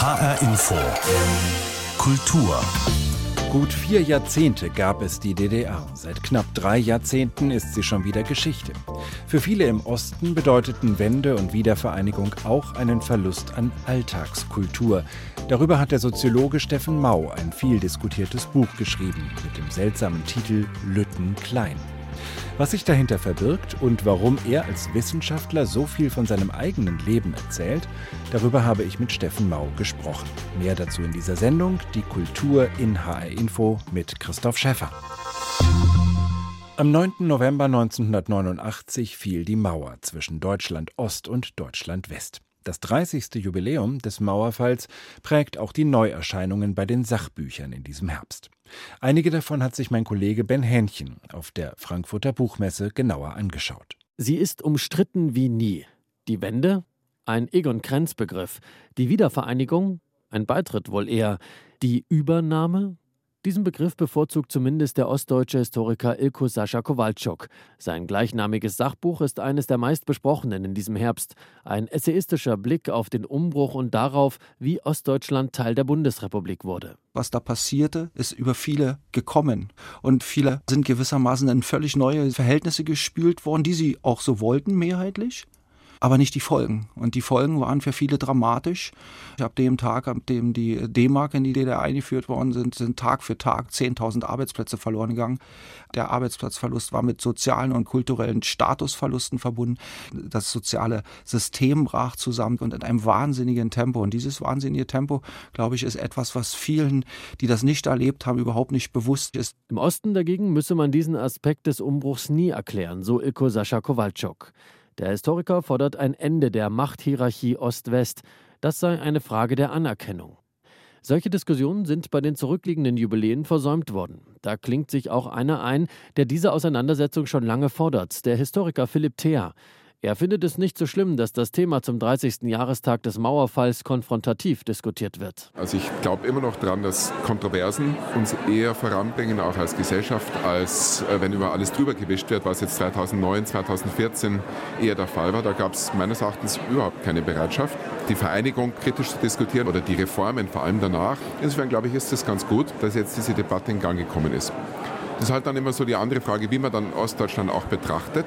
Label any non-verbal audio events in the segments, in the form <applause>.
HR Info. Kultur. Gut vier Jahrzehnte gab es die DDR. Seit knapp drei Jahrzehnten ist sie schon wieder Geschichte. Für viele im Osten bedeuteten Wende und Wiedervereinigung auch einen Verlust an Alltagskultur. Darüber hat der Soziologe Steffen Mau ein viel diskutiertes Buch geschrieben mit dem seltsamen Titel Lütten Klein. Was sich dahinter verbirgt und warum er als Wissenschaftler so viel von seinem eigenen Leben erzählt, darüber habe ich mit Steffen Mau gesprochen. Mehr dazu in dieser Sendung, die Kultur in HR Info mit Christoph Schäffer. Am 9. November 1989 fiel die Mauer zwischen Deutschland Ost und Deutschland West. Das 30. Jubiläum des Mauerfalls prägt auch die Neuerscheinungen bei den Sachbüchern in diesem Herbst. Einige davon hat sich mein Kollege Ben Hähnchen auf der Frankfurter Buchmesse genauer angeschaut. Sie ist umstritten wie nie. Die Wende? Ein Egon Krenz-Begriff. Die Wiedervereinigung? Ein Beitritt wohl eher. Die Übernahme? Diesen Begriff bevorzugt zumindest der ostdeutsche Historiker Ilko Sascha Kowalczuk. Sein gleichnamiges Sachbuch ist eines der meistbesprochenen in diesem Herbst. Ein essayistischer Blick auf den Umbruch und darauf, wie Ostdeutschland Teil der Bundesrepublik wurde. Was da passierte, ist über viele gekommen. Und viele sind gewissermaßen in völlig neue Verhältnisse gespült worden, die sie auch so wollten, mehrheitlich aber nicht die Folgen. Und die Folgen waren für viele dramatisch. Habe dem Tag, an dem die D-Mark in die DDR eingeführt worden sind, sind Tag für Tag 10.000 Arbeitsplätze verloren gegangen. Der Arbeitsplatzverlust war mit sozialen und kulturellen Statusverlusten verbunden. Das soziale System brach zusammen und in einem wahnsinnigen Tempo. Und dieses wahnsinnige Tempo, glaube ich, ist etwas, was vielen, die das nicht erlebt haben, überhaupt nicht bewusst ist. Im Osten dagegen müsse man diesen Aspekt des Umbruchs nie erklären, so Ilko Sascha Kowalczuk. Der Historiker fordert ein Ende der Machthierarchie Ost-West. Das sei eine Frage der Anerkennung. Solche Diskussionen sind bei den zurückliegenden Jubiläen versäumt worden. Da klingt sich auch einer ein, der diese Auseinandersetzung schon lange fordert, der Historiker Philipp Thea. Er findet es nicht so schlimm, dass das Thema zum 30. Jahrestag des Mauerfalls konfrontativ diskutiert wird. Also ich glaube immer noch daran, dass Kontroversen uns eher voranbringen, auch als Gesellschaft, als äh, wenn über alles drüber gewischt wird, was jetzt 2009, 2014 eher der Fall war. Da gab es meines Erachtens überhaupt keine Bereitschaft, die Vereinigung kritisch zu diskutieren oder die Reformen vor allem danach. Insofern glaube ich, ist es ganz gut, dass jetzt diese Debatte in Gang gekommen ist. Das ist halt dann immer so die andere Frage, wie man dann Ostdeutschland auch betrachtet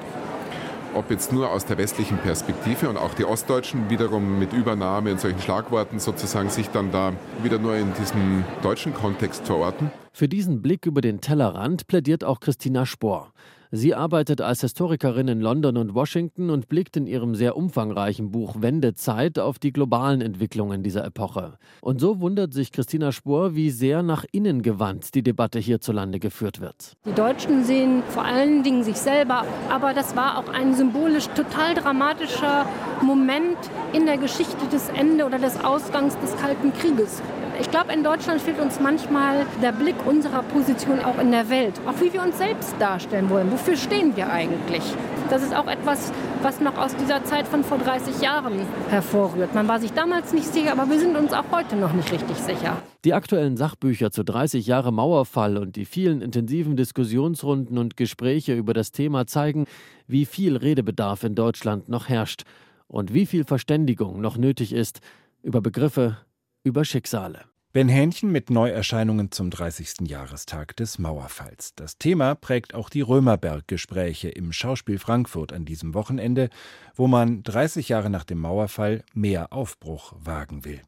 ob jetzt nur aus der westlichen Perspektive und auch die Ostdeutschen wiederum mit Übernahme und solchen Schlagworten sozusagen sich dann da wieder nur in diesem deutschen Kontext verorten. Für diesen Blick über den Tellerrand plädiert auch Christina Spohr. Sie arbeitet als Historikerin in London und Washington und blickt in ihrem sehr umfangreichen Buch Wendezeit auf die globalen Entwicklungen dieser Epoche. Und so wundert sich Christina Spohr, wie sehr nach innen gewandt die Debatte hierzulande geführt wird. Die Deutschen sehen vor allen Dingen sich selber, aber das war auch ein symbolisch total dramatischer Moment in der Geschichte des Ende oder des Ausgangs des Kalten Krieges. Ich glaube, in Deutschland fehlt uns manchmal der Blick unserer Position auch in der Welt, auch wie wir uns selbst darstellen wollen. Wofür stehen wir eigentlich? Das ist auch etwas, was noch aus dieser Zeit von vor 30 Jahren hervorrührt. Man war sich damals nicht sicher, aber wir sind uns auch heute noch nicht richtig sicher. Die aktuellen Sachbücher zu 30 Jahre Mauerfall und die vielen intensiven Diskussionsrunden und Gespräche über das Thema zeigen, wie viel Redebedarf in Deutschland noch herrscht und wie viel Verständigung noch nötig ist über Begriffe, über Schicksale. Ben Hähnchen mit Neuerscheinungen zum 30. Jahrestag des Mauerfalls. Das Thema prägt auch die Römerberg-Gespräche im Schauspiel Frankfurt an diesem Wochenende, wo man 30 Jahre nach dem Mauerfall mehr Aufbruch wagen will.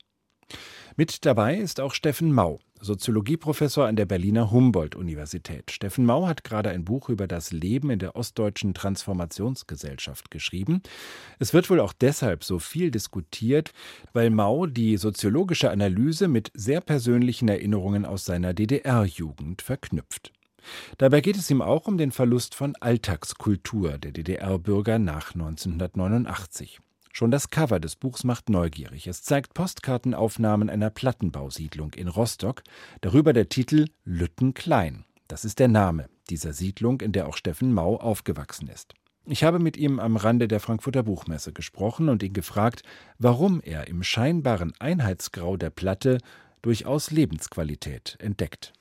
Mit dabei ist auch Steffen Mau, Soziologieprofessor an der Berliner Humboldt-Universität. Steffen Mau hat gerade ein Buch über das Leben in der ostdeutschen Transformationsgesellschaft geschrieben. Es wird wohl auch deshalb so viel diskutiert, weil Mau die soziologische Analyse mit sehr persönlichen Erinnerungen aus seiner DDR-Jugend verknüpft. Dabei geht es ihm auch um den Verlust von Alltagskultur der DDR-Bürger nach 1989. Schon das Cover des Buchs macht neugierig. Es zeigt Postkartenaufnahmen einer Plattenbausiedlung in Rostock, darüber der Titel Lütten Klein. Das ist der Name dieser Siedlung, in der auch Steffen Mau aufgewachsen ist. Ich habe mit ihm am Rande der Frankfurter Buchmesse gesprochen und ihn gefragt, warum er im scheinbaren Einheitsgrau der Platte durchaus Lebensqualität entdeckt.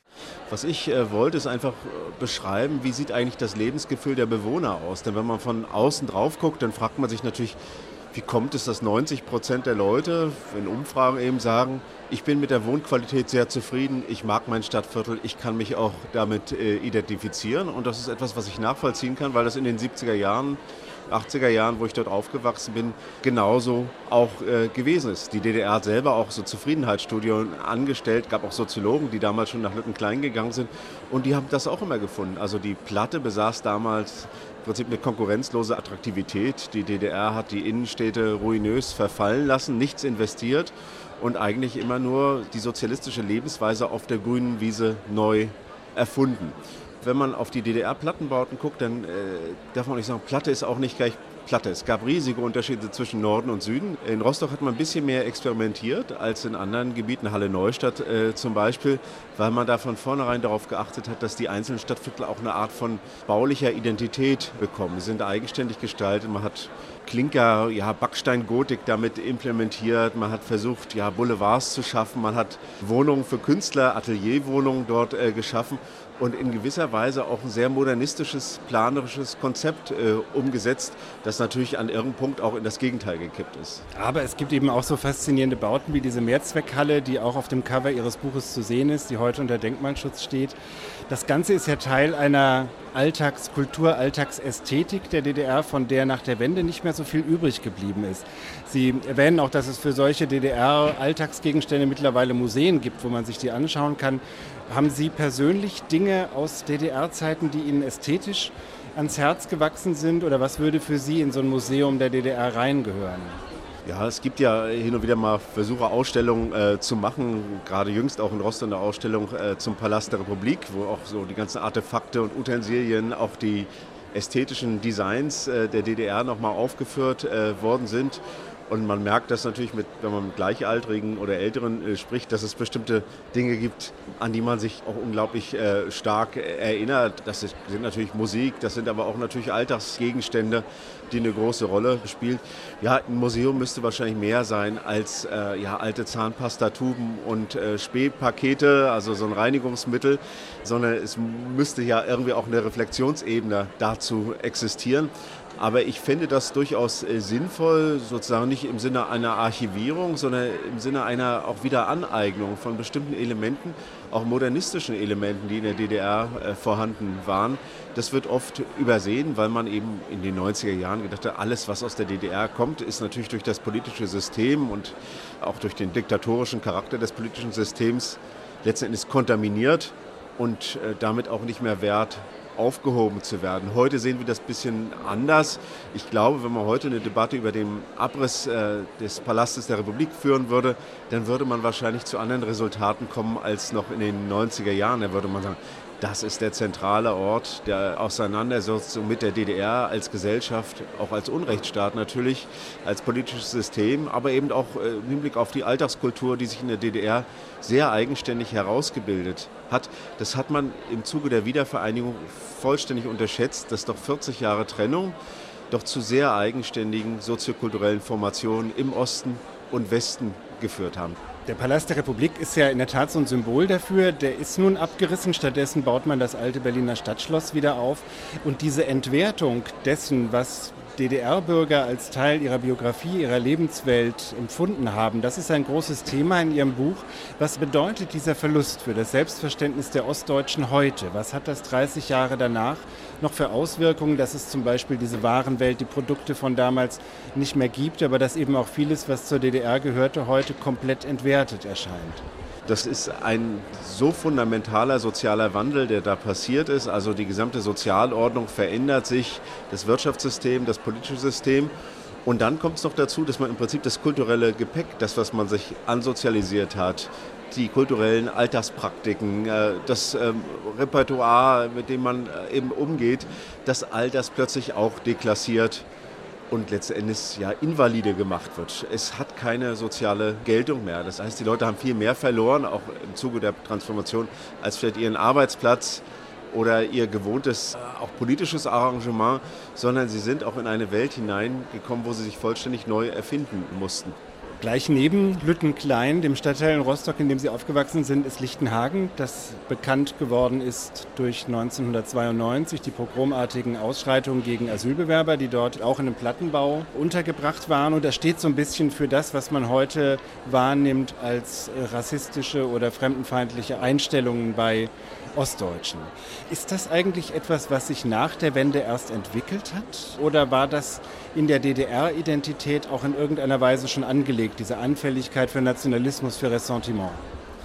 Was ich äh, wollte, ist einfach äh, beschreiben, wie sieht eigentlich das Lebensgefühl der Bewohner aus. Denn wenn man von außen drauf guckt, dann fragt man sich natürlich, Wie kommt es, dass 90 Prozent der Leute in Umfragen eben sagen, ich bin mit der Wohnqualität sehr zufrieden, ich mag mein Stadtviertel, ich kann mich auch damit äh, identifizieren und das ist etwas, was ich nachvollziehen kann, weil das in den 70er Jahren 80er Jahren, wo ich dort aufgewachsen bin, genauso auch äh, gewesen ist. Die DDR hat selber auch so Zufriedenheitsstudien angestellt, gab auch Soziologen, die damals schon nach Lüttenklein gegangen sind und die haben das auch immer gefunden. Also die Platte besaß damals Prinzip eine konkurrenzlose Attraktivität. Die DDR hat die Innenstädte ruinös verfallen lassen, nichts investiert und eigentlich immer nur die sozialistische Lebensweise auf der grünen Wiese neu erfunden wenn man auf die DDR-Plattenbauten guckt, dann äh, darf man nicht sagen, Platte ist auch nicht gleich Platte. Es gab riesige Unterschiede zwischen Norden und Süden. In Rostock hat man ein bisschen mehr experimentiert als in anderen Gebieten, Halle Neustadt äh, zum Beispiel, weil man da von vornherein darauf geachtet hat, dass die einzelnen Stadtviertel auch eine Art von baulicher Identität bekommen. Sie sind eigenständig gestaltet. Man hat Klinker, ja, Backsteingotik damit implementiert. Man hat versucht, ja, Boulevards zu schaffen. Man hat Wohnungen für Künstler, Atelierwohnungen dort äh, geschaffen und in gewisser Weise auch ein sehr modernistisches, planerisches Konzept äh, umgesetzt, das natürlich an irgendeinem Punkt auch in das Gegenteil gekippt ist. Aber es gibt eben auch so faszinierende Bauten wie diese Mehrzweckhalle, die auch auf dem Cover Ihres Buches zu sehen ist, die heute unter Denkmalschutz steht. Das Ganze ist ja Teil einer Alltagskultur, Alltagsästhetik der DDR, von der nach der Wende nicht mehr so viel übrig geblieben ist. Sie erwähnen auch, dass es für solche DDR-Alltagsgegenstände mittlerweile Museen gibt, wo man sich die anschauen kann. Haben Sie persönlich Dinge aus DDR-Zeiten, die Ihnen ästhetisch ans Herz gewachsen sind? Oder was würde für Sie in so ein Museum der DDR reingehören? Ja, es gibt ja hin und wieder mal Versuche, Ausstellungen äh, zu machen. Gerade jüngst auch in Rostock eine Ausstellung äh, zum Palast der Republik, wo auch so die ganzen Artefakte und Utensilien, auch die ästhetischen Designs äh, der DDR nochmal aufgeführt äh, worden sind. Und man merkt das natürlich, mit, wenn man mit Gleichaltrigen oder Älteren äh, spricht, dass es bestimmte Dinge gibt, an die man sich auch unglaublich äh, stark erinnert. Das sind natürlich Musik, das sind aber auch natürlich Alltagsgegenstände, die eine große Rolle spielen. Ja, ein Museum müsste wahrscheinlich mehr sein als äh, ja, alte Zahnpastatuben und äh, Spähpakete, also so ein Reinigungsmittel, sondern es müsste ja irgendwie auch eine Reflexionsebene dazu existieren. Aber ich finde das durchaus äh, sinnvoll, sozusagen nicht im Sinne einer Archivierung, sondern im Sinne einer auch wieder Aneignung von bestimmten Elementen, auch modernistischen Elementen, die in der DDR äh, vorhanden waren. Das wird oft übersehen, weil man eben in den 90er Jahren gedacht hat, alles, was aus der DDR kommt, ist natürlich durch das politische System und auch durch den diktatorischen Charakter des politischen Systems letztendlich kontaminiert und äh, damit auch nicht mehr wert aufgehoben zu werden. Heute sehen wir das ein bisschen anders. Ich glaube, wenn man heute eine Debatte über den Abriss äh, des Palastes der Republik führen würde, dann würde man wahrscheinlich zu anderen Resultaten kommen als noch in den 90er Jahren. Da würde man sagen, das ist der zentrale Ort der Auseinandersetzung mit der DDR als Gesellschaft, auch als Unrechtsstaat natürlich, als politisches System, aber eben auch äh, im Hinblick auf die Alltagskultur, die sich in der DDR sehr eigenständig herausgebildet hat. Das hat man im Zuge der Wiedervereinigung vollständig unterschätzt, dass doch 40 Jahre Trennung doch zu sehr eigenständigen soziokulturellen Formationen im Osten und Westen geführt haben. Der Palast der Republik ist ja in der Tat so ein Symbol dafür. Der ist nun abgerissen. Stattdessen baut man das alte Berliner Stadtschloss wieder auf. Und diese Entwertung dessen, was DDR-Bürger als Teil ihrer Biografie, ihrer Lebenswelt empfunden haben. Das ist ein großes Thema in Ihrem Buch. Was bedeutet dieser Verlust für das Selbstverständnis der Ostdeutschen heute? Was hat das 30 Jahre danach noch für Auswirkungen, dass es zum Beispiel diese Warenwelt, die Produkte von damals nicht mehr gibt, aber dass eben auch vieles, was zur DDR gehörte, heute komplett entwertet erscheint? Das ist ein so fundamentaler sozialer Wandel, der da passiert ist. Also die gesamte Sozialordnung verändert sich, das Wirtschaftssystem, das politische System. Und dann kommt es noch dazu, dass man im Prinzip das kulturelle Gepäck, das, was man sich ansozialisiert hat, die kulturellen Alltagspraktiken, äh, das ähm, Repertoire, mit dem man äh, eben umgeht, dass all das plötzlich auch deklassiert und letztendlich ja invalide gemacht wird. Es hat keine soziale Geltung mehr. Das heißt, die Leute haben viel mehr verloren, auch im Zuge der Transformation, als vielleicht ihren Arbeitsplatz oder ihr gewohntes, äh, auch politisches Arrangement, sondern sie sind auch in eine Welt hineingekommen, wo sie sich vollständig neu erfinden mussten. Gleich neben Lüttenklein, dem Stadtteil in Rostock, in dem Sie aufgewachsen sind, ist Lichtenhagen, das bekannt geworden ist durch 1992 die pogromartigen Ausschreitungen gegen Asylbewerber, die dort auch in einem Plattenbau untergebracht waren. Und das steht so ein bisschen für das, was man heute wahrnimmt als rassistische oder fremdenfeindliche Einstellungen bei Ostdeutschen. Ist das eigentlich etwas, was sich nach der Wende erst entwickelt hat? Oder war das in der DDR-Identität auch in irgendeiner Weise schon angelegt, diese Anfälligkeit für Nationalismus, für Ressentiment?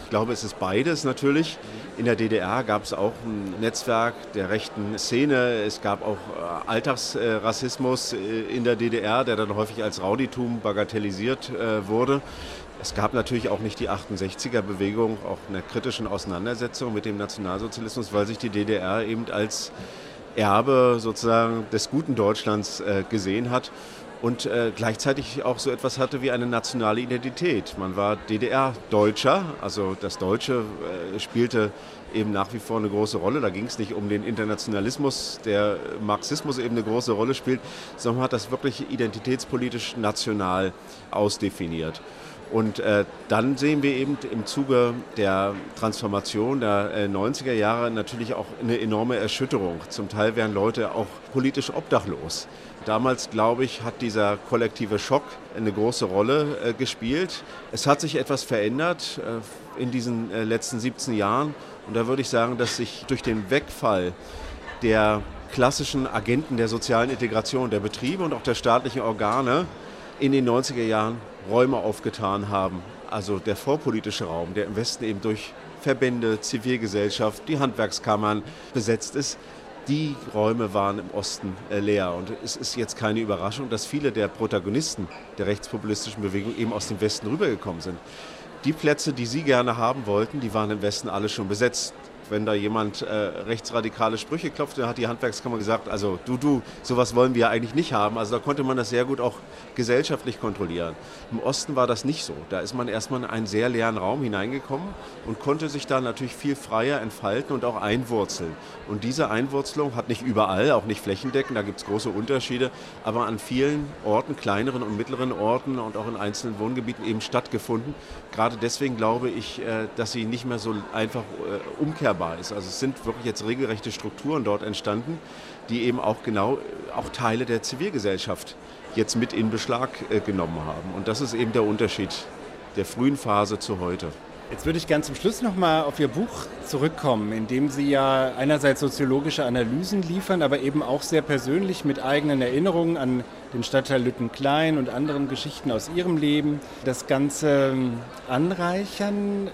Ich glaube, es ist beides natürlich. In der DDR gab es auch ein Netzwerk der rechten Szene. Es gab auch äh, Alltagsrassismus äh, in der DDR, der dann häufig als Rauditum bagatellisiert äh, wurde. Es gab natürlich auch nicht die 68er-Bewegung, auch eine kritischen Auseinandersetzung mit dem Nationalsozialismus, weil sich die DDR eben als Erbe sozusagen des guten Deutschlands äh, gesehen hat und äh, gleichzeitig auch so etwas hatte wie eine nationale Identität. Man war DDR-Deutscher, also das Deutsche äh, spielte eben nach wie vor eine große Rolle. Da ging es nicht um den Internationalismus, der Marxismus eben eine große Rolle spielt, sondern man hat das wirklich identitätspolitisch national ausdefiniert. Und äh, dann sehen wir eben im Zuge der Transformation der äh, 90er Jahre natürlich auch eine enorme Erschütterung. Zum Teil werden Leute auch politisch obdachlos. Damals, glaube ich, hat dieser kollektive Schock eine große Rolle äh, gespielt. Es hat sich etwas verändert äh, in diesen äh, letzten 17 Jahren. Und da würde ich sagen, dass sich durch den Wegfall der klassischen Agenten der sozialen Integration der Betriebe und auch der staatlichen Organe in den 90er Jahren Räume aufgetan haben. Also der vorpolitische Raum, der im Westen eben durch Verbände, Zivilgesellschaft, die Handwerkskammern besetzt ist, die Räume waren im Osten äh, leer. Und es ist jetzt keine Überraschung, dass viele der Protagonisten der rechtspopulistischen Bewegung eben aus dem Westen rübergekommen sind. Die Plätze, die sie gerne haben wollten, die waren im Westen alle schon besetzt wenn da jemand äh, rechtsradikale Sprüche klopft, dann hat die Handwerkskammer gesagt, also du, du, sowas wollen wir eigentlich nicht haben. Also da konnte man das sehr gut auch gesellschaftlich kontrollieren. Im Osten war das nicht so. Da ist man erstmal in einen sehr leeren Raum hineingekommen und konnte sich da natürlich viel freier entfalten und auch einwurzeln. Und diese Einwurzelung hat nicht überall, auch nicht flächendeckend, da gibt es große Unterschiede, aber an vielen Orten, kleineren und mittleren Orten und auch in einzelnen Wohngebieten eben stattgefunden. Gerade deswegen glaube ich, äh, dass sie nicht mehr so einfach äh, umkehrbar veränderbar ist. Also es sind wirklich jetzt regelrechte Strukturen dort entstanden, die eben auch genau auch Teile der Zivilgesellschaft jetzt mit in Beschlag äh, genommen haben. Und das ist eben der Unterschied der frühen Phase zu heute. Jetzt würde ich gerne zum Schluss nochmal auf Ihr Buch zurückkommen, in dem Sie ja einerseits soziologische Analysen liefern, aber eben auch sehr persönlich mit eigenen Erinnerungen an den Stadtteil Lüttenklein und anderen Geschichten aus Ihrem Leben das Ganze ähm, anreichern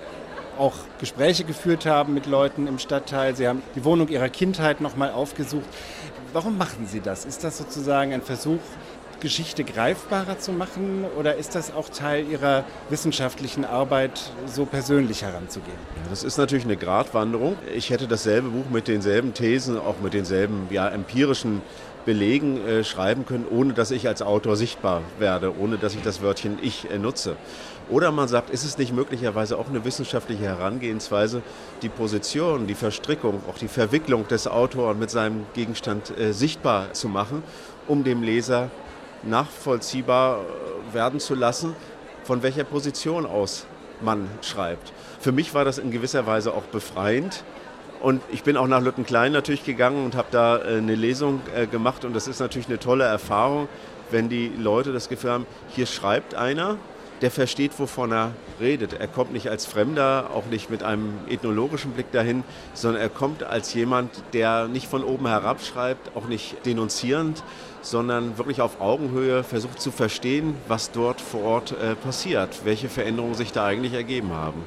auch Gespräche geführt haben mit Leuten im Stadtteil. Sie haben die Wohnung ihrer Kindheit nochmal aufgesucht. Warum machen Sie das? Ist das sozusagen ein Versuch, Geschichte greifbarer zu machen oder ist das auch Teil Ihrer wissenschaftlichen Arbeit, so persönlich heranzugehen? Das ist natürlich eine Gratwanderung. Ich hätte dasselbe Buch mit denselben Thesen, auch mit denselben ja, empirischen Belegen äh, schreiben können, ohne dass ich als Autor sichtbar werde, ohne dass ich das Wörtchen ich äh, nutze. Oder man sagt, ist es nicht möglicherweise auch eine wissenschaftliche Herangehensweise, die Position, die Verstrickung, auch die Verwicklung des Autors mit seinem Gegenstand äh, sichtbar zu machen, um dem Leser nachvollziehbar äh, werden zu lassen, von welcher Position aus man schreibt. Für mich war das in gewisser Weise auch befreiend. Und ich bin auch nach Lüttenklein natürlich gegangen und habe da äh, eine Lesung äh, gemacht. Und das ist natürlich eine tolle Erfahrung, wenn die Leute das Gefühl haben, hier schreibt einer, der versteht, wovon er redet. Er kommt nicht als Fremder, auch nicht mit einem ethnologischen Blick dahin, sondern er kommt als jemand, der nicht von oben herab schreibt, auch nicht denunzierend, sondern wirklich auf Augenhöhe versucht zu verstehen, was dort vor Ort äh, passiert, welche Veränderungen sich da eigentlich ergeben haben.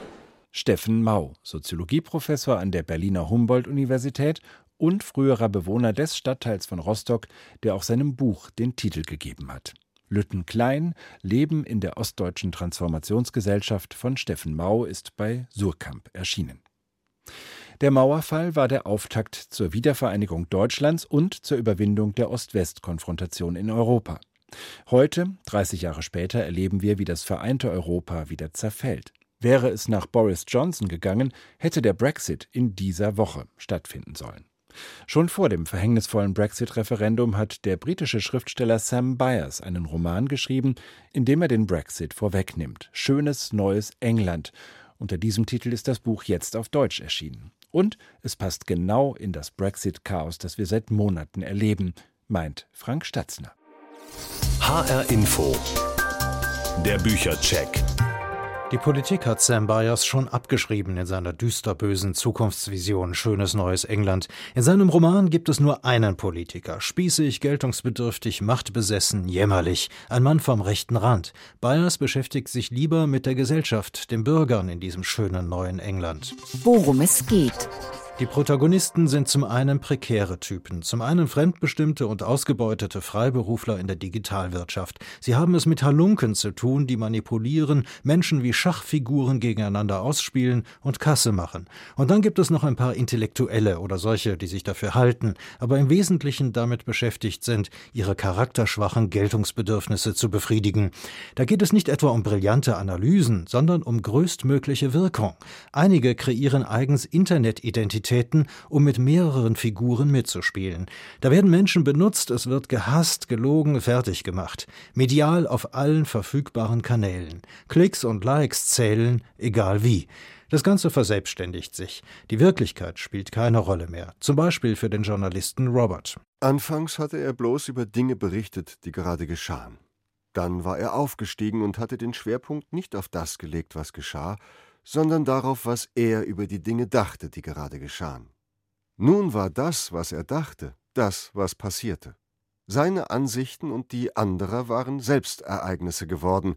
Steffen Mau, Soziologieprofessor an der Berliner Humboldt-Universität und früherer Bewohner des Stadtteils von Rostock, der auch seinem Buch den Titel gegeben hat. Lütten Klein, Leben in der ostdeutschen Transformationsgesellschaft von Steffen Mau ist bei Surkamp erschienen. Der Mauerfall war der Auftakt zur Wiedervereinigung Deutschlands und zur Überwindung der Ost-West-Konfrontation in Europa. Heute, 30 Jahre später, erleben wir, wie das vereinte Europa wieder zerfällt. Wäre es nach Boris Johnson gegangen, hätte der Brexit in dieser Woche stattfinden sollen. Schon vor dem verhängnisvollen Brexit-Referendum hat der britische Schriftsteller Sam Byers einen Roman geschrieben, in dem er den Brexit vorwegnimmt. Schönes neues England. Unter diesem Titel ist das Buch jetzt auf Deutsch erschienen. Und es passt genau in das Brexit-Chaos, das wir seit Monaten erleben, meint Frank Statzner. HR Info. Der Büchercheck. Die Politik hat Sam Byers schon abgeschrieben in seiner düsterbösen Zukunftsvision Schönes neues England. In seinem Roman gibt es nur einen Politiker, spießig, geltungsbedürftig, machtbesessen, jämmerlich, ein Mann vom rechten Rand. Byers beschäftigt sich lieber mit der Gesellschaft, den Bürgern in diesem schönen neuen England. Worum es geht. Die Protagonisten sind zum einen prekäre Typen, zum einen fremdbestimmte und ausgebeutete Freiberufler in der Digitalwirtschaft. Sie haben es mit Halunken zu tun, die manipulieren, Menschen wie Schachfiguren gegeneinander ausspielen und Kasse machen. Und dann gibt es noch ein paar Intellektuelle oder solche, die sich dafür halten, aber im Wesentlichen damit beschäftigt sind, ihre charakterschwachen Geltungsbedürfnisse zu befriedigen. Da geht es nicht etwa um brillante Analysen, sondern um größtmögliche Wirkung. Einige kreieren eigens Internetidentitäten Aktivitäten, um mit mehreren Figuren mitzuspielen. Da werden Menschen benutzt, es wird gehasst, gelogen, fertig gemacht. Medial auf allen verfügbaren Kanälen. Klicks und Likes zählen, egal wie. Das Ganze verselbstständigt sich. Die Wirklichkeit spielt keine Rolle mehr. Zum Beispiel für den Journalisten Robert. Anfangs hatte er bloß über Dinge berichtet, die gerade geschahen. Dann war er aufgestiegen und hatte den Schwerpunkt nicht auf das gelegt, was geschah, sondern darauf, was er über die Dinge dachte, die gerade geschahen. Nun war das, was er dachte, das, was passierte. Seine Ansichten und die anderer waren Selbstereignisse geworden,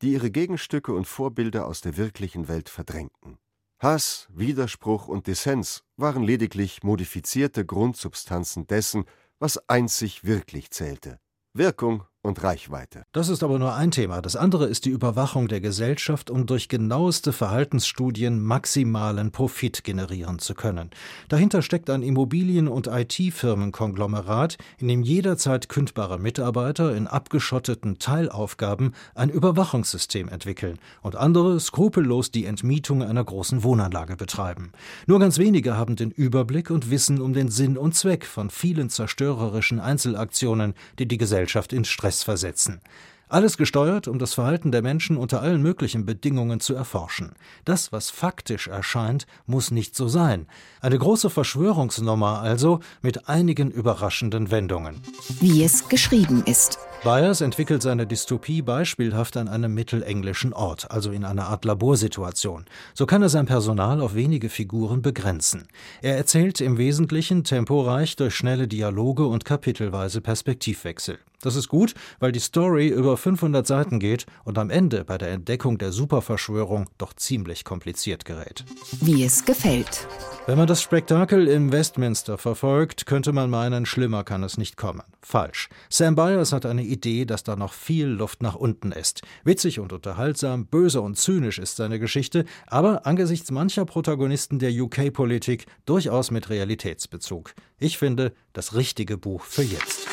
die ihre Gegenstücke und Vorbilder aus der wirklichen Welt verdrängten. Hass, Widerspruch und Dissens waren lediglich modifizierte Grundsubstanzen dessen, was einzig wirklich zählte Wirkung und Reichweite. Das ist aber nur ein Thema. Das andere ist die Überwachung der Gesellschaft, um durch genaueste Verhaltensstudien maximalen Profit generieren zu können. Dahinter steckt ein Immobilien- und IT-Firmenkonglomerat, in dem jederzeit kündbare Mitarbeiter in abgeschotteten Teilaufgaben ein Überwachungssystem entwickeln und andere skrupellos die Entmietung einer großen Wohnanlage betreiben. Nur ganz wenige haben den Überblick und wissen um den Sinn und Zweck von vielen zerstörerischen Einzelaktionen, die die Gesellschaft in Stress Stress versetzen. Alles gesteuert, um das Verhalten der Menschen unter allen möglichen Bedingungen zu erforschen. Das, was faktisch erscheint, muss nicht so sein. Eine große Verschwörungsnummer also mit einigen überraschenden Wendungen. Wie es geschrieben ist. Byers entwickelt seine Dystopie beispielhaft an einem mittelenglischen Ort, also in einer Art Laborsituation. So kann er sein Personal auf wenige Figuren begrenzen. Er erzählt im Wesentlichen temporeich durch schnelle Dialoge und kapitelweise Perspektivwechsel. Das ist gut, weil die Story über 500 Seiten geht und am Ende bei der Entdeckung der Superverschwörung doch ziemlich kompliziert gerät. Wie es gefällt. Wenn man das Spektakel im Westminster verfolgt, könnte man meinen, schlimmer kann es nicht kommen. Falsch. Sam Byers hat eine Idee, dass da noch viel Luft nach unten ist. Witzig und unterhaltsam, böse und zynisch ist seine Geschichte, aber angesichts mancher Protagonisten der UK-Politik durchaus mit Realitätsbezug. Ich finde, das richtige Buch für jetzt.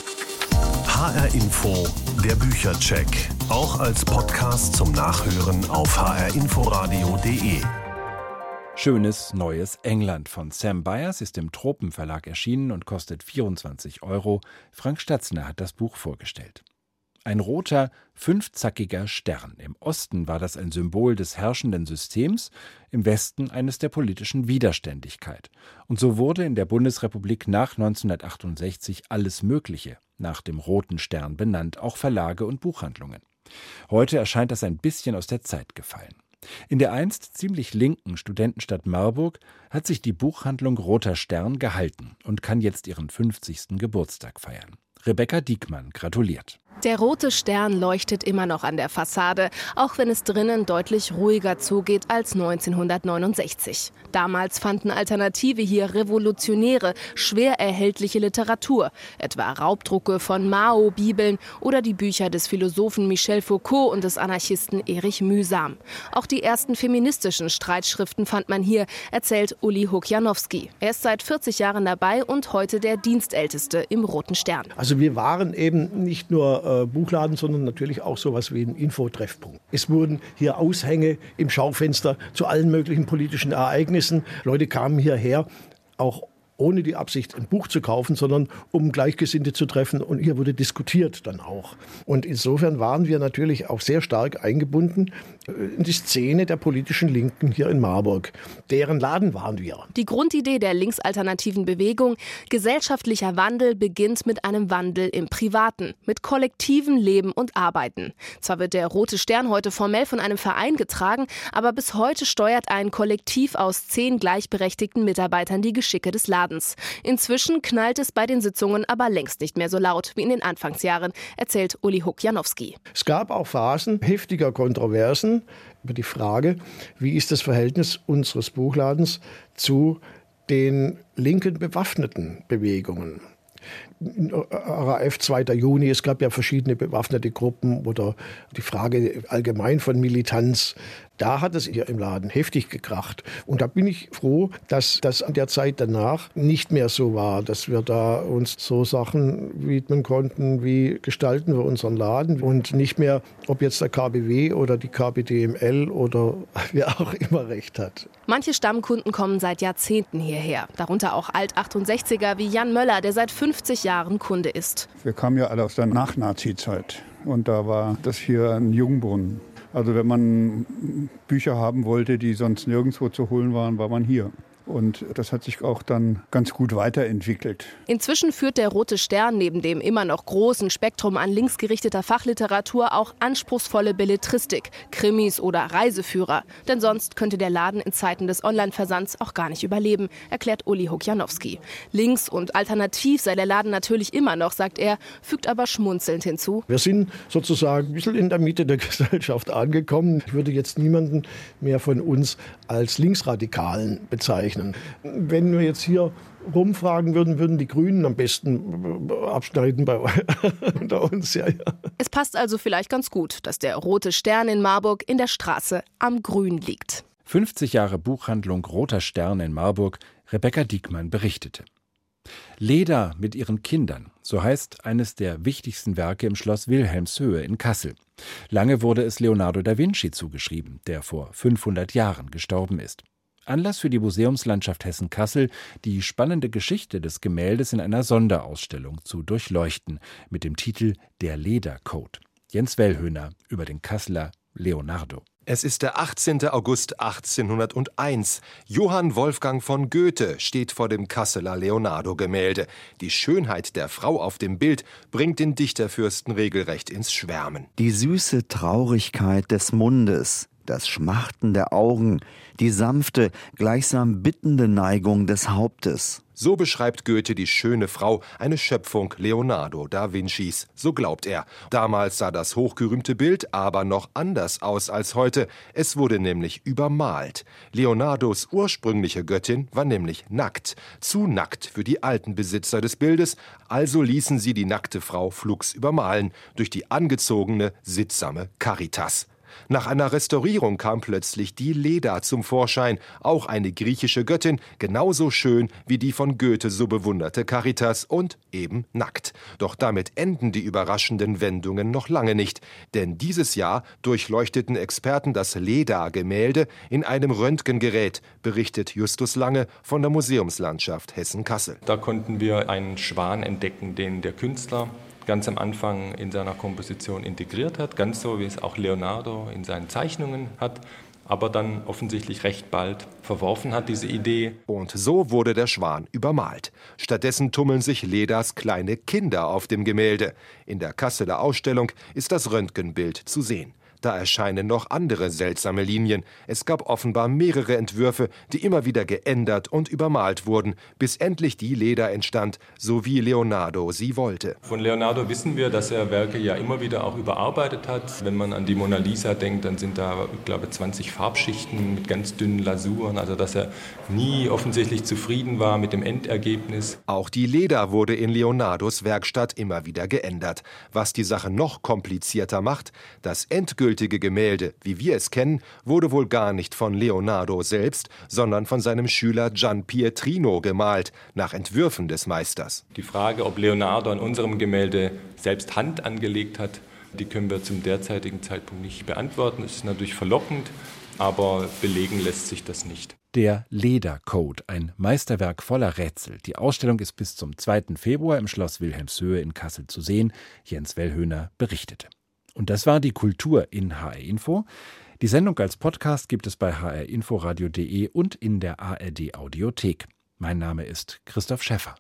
HR Info, der Büchercheck. Auch als Podcast zum Nachhören auf hrinforadio.de. Schönes neues England von Sam Byers ist im Tropenverlag erschienen und kostet 24 Euro. Frank Statzner hat das Buch vorgestellt. Ein roter, fünfzackiger Stern. Im Osten war das ein Symbol des herrschenden Systems, im Westen eines der politischen Widerständigkeit. Und so wurde in der Bundesrepublik nach 1968 alles Mögliche nach dem roten Stern benannt, auch Verlage und Buchhandlungen. Heute erscheint das ein bisschen aus der Zeit gefallen. In der einst ziemlich linken Studentenstadt Marburg hat sich die Buchhandlung Roter Stern gehalten und kann jetzt ihren 50. Geburtstag feiern. Rebecca Diekmann gratuliert. Der rote Stern leuchtet immer noch an der Fassade, auch wenn es drinnen deutlich ruhiger zugeht als 1969. Damals fanden Alternative hier revolutionäre, schwer erhältliche Literatur, etwa Raubdrucke von Mao-Bibeln oder die Bücher des Philosophen Michel Foucault und des Anarchisten Erich Mühsam. Auch die ersten feministischen Streitschriften fand man hier, erzählt Uli Hokjanowski. Er ist seit 40 Jahren dabei und heute der Dienstälteste im Roten Stern. Also wir waren eben nicht nur äh, Buchladen, sondern natürlich auch sowas wie ein Infotreffpunkt. Es wurden hier Aushänge im Schaufenster zu allen möglichen politischen Ereignissen. Leute kamen hierher, auch ohne die Absicht, ein Buch zu kaufen, sondern um Gleichgesinnte zu treffen. Und hier wurde diskutiert dann auch. Und insofern waren wir natürlich auch sehr stark eingebunden äh, in die Szene der politischen Linken hier in Marburg. Deren Laden waren wir. Die Grundidee der linksalternativen Bewegung, gesellschaftlicher Wandel beginnt mit einem Wandel im Privaten, mit kollektivem Leben und Arbeiten. Zwar wird der Rote Stern heute formell von einem Verein getragen, aber bis heute steuert ein Kollektiv aus zehn gleichberechtigten Mitarbeitern die Geschicke des Ladens. Inzwischen knallt es bei den Sitzungen aber längst nicht mehr so laut wie in den Anfangsjahren, erzählt Uli Huck-Janowski. Es gab auch Phasen heftiger Kontroversen über die Frage, wie ist das Verhältnis unseres Buchladens zu den linken bewaffneten Bewegungen. RAF 2. Juni, es gab ja verschiedene bewaffnete Gruppen oder die Frage allgemein von Militanz. Da hat es hier im Laden heftig gekracht. Und da bin ich froh, dass das an der Zeit danach nicht mehr so war, dass wir da uns so Sachen widmen konnten, wie gestalten wir unseren Laden und nicht mehr, ob jetzt der KBW oder die KBDML oder <laughs> wer auch immer recht hat. Manche Stammkunden kommen seit Jahrzehnten hierher, darunter auch Alt-68er wie Jan Möller, der seit 50 Jahren Kunde ist. Wir kamen ja alle aus der Nach-Nazi-Zeit und da war das hier ein Jungbrunnen. Also wenn man Bücher haben wollte, die sonst nirgendwo zu holen waren, war man hier. Und das hat sich auch dann ganz gut weiterentwickelt. Inzwischen führt der Rote Stern neben dem immer noch großen Spektrum an linksgerichteter Fachliteratur auch anspruchsvolle Belletristik, Krimis oder Reiseführer. Denn sonst könnte der Laden in Zeiten des Online-Versands auch gar nicht überleben, erklärt Uli Hokjanowski. Links und alternativ sei der Laden natürlich immer noch, sagt er, fügt aber schmunzelnd hinzu. Wir sind sozusagen ein bisschen in der Mitte der <laughs> Gesellschaft angekommen. Ich würde jetzt niemanden mehr von uns als Linksradikalen bezeichnen rechnen. Wenn wir jetzt hier rumfragen würden, würden die Grünen am besten abschneiden bei <laughs> unter uns. Ja, ja. Es passt also vielleicht ganz gut, dass der rote Stern in Marburg in der Straße am Grün liegt. 50 Jahre Buchhandlung Roter Stern in Marburg, Rebecca Diekmann berichtete. Leda mit ihren Kindern, so heißt eines der wichtigsten Werke im Schloss Wilhelmshöhe in Kassel. Lange wurde es Leonardo da Vinci zugeschrieben, der vor 500 Jahren gestorben ist. Anlass für die Museumslandschaft Hessen-Kassel, die spannende Geschichte des Gemäldes in einer Sonderausstellung zu durchleuchten, mit dem Titel Der Ledercode. Jens Wellhöhner über den Kasseler Leonardo. Es ist der 18. August 1801. Johann Wolfgang von Goethe steht vor dem Kasseler Leonardo-Gemälde. Die Schönheit der Frau auf dem Bild bringt den Dichterfürsten regelrecht ins Schwärmen. Die süße Traurigkeit des Mundes, das Schmachten der Augen, die sanfte, gleichsam bittende Neigung des Hauptes. So beschreibt Goethe die schöne Frau, eine Schöpfung Leonardo da Vincis. So glaubt er. Damals sah das hochgerühmte Bild aber noch anders aus als heute. Es wurde nämlich übermalt. Leonardos ursprüngliche Göttin war nämlich nackt. Zu nackt für die alten Besitzer des Bildes. Also ließen sie die nackte Frau flugs übermalen durch die angezogene, sittsame Caritas. Nach einer Restaurierung kam plötzlich die Leda zum Vorschein, auch eine griechische Göttin, genauso schön wie die von Goethe so bewunderte Caritas und eben nackt. Doch damit enden die überraschenden Wendungen noch lange nicht, denn dieses Jahr durchleuchteten Experten das Leda-Gemälde in einem Röntgengerät, berichtet Justus Lange von der Museumslandschaft Hessen-Kassel. Da konnten wir einen Schwan entdecken, den der Künstler ganz am Anfang in seiner Komposition integriert hat, ganz so wie es auch Leonardo in seinen Zeichnungen hat aber dann offensichtlich recht bald verworfen hat, diese Idee. Und so wurde der Schwan übermalt. Stattdessen tummeln sich Ledas kleine Kinder auf dem Gemälde. In der Kasseler Ausstellung ist das Röntgenbild zu sehen. Da erscheinen noch andere seltsame Linien. Es gab offenbar mehrere Entwürfe, die immer wieder geändert und übermalt wurden, bis endlich die Leder entstand, so wie Leonardo sie wollte. Von Leonardo wissen wir, dass er Werke ja immer wieder auch überarbeitet hat. Wenn man an die Mona Lisa denkt, dann sind da, ich glaube, 20 Farbschichten mit ganz dünnen Lasuren, also dass er nie offensichtlich zufrieden war mit dem Endergebnis. Auch die Leder wurde in Leonardos Werkstatt immer wieder geändert. Was die Sache noch komplizierter macht, das endgültige endgültige Gemälde, wie wir es kennen, wurde wohl gar nicht von Leonardo selbst, sondern von seinem Schüler Gian Pietrino gemalt, nach Entwürfen des Meisters. Die Frage, ob Leonardo an unserem Gemälde selbst Hand angelegt hat, die können wir zum derzeitigen Zeitpunkt nicht beantworten. Es ist natürlich verlockend, aber belegen lässt sich das nicht. Der Ledercode, ein Meisterwerk voller Rätsel. Die Ausstellung ist bis zum 2. Februar im Schloss Wilhelmshöhe in Kassel zu sehen. Jens Wellhöhner berichtete. Und das war die Kultur in HR Info. Die Sendung als Podcast gibt es bei hrinforadio.de und in der ARD Audiothek. Mein Name ist Christoph Schäffer.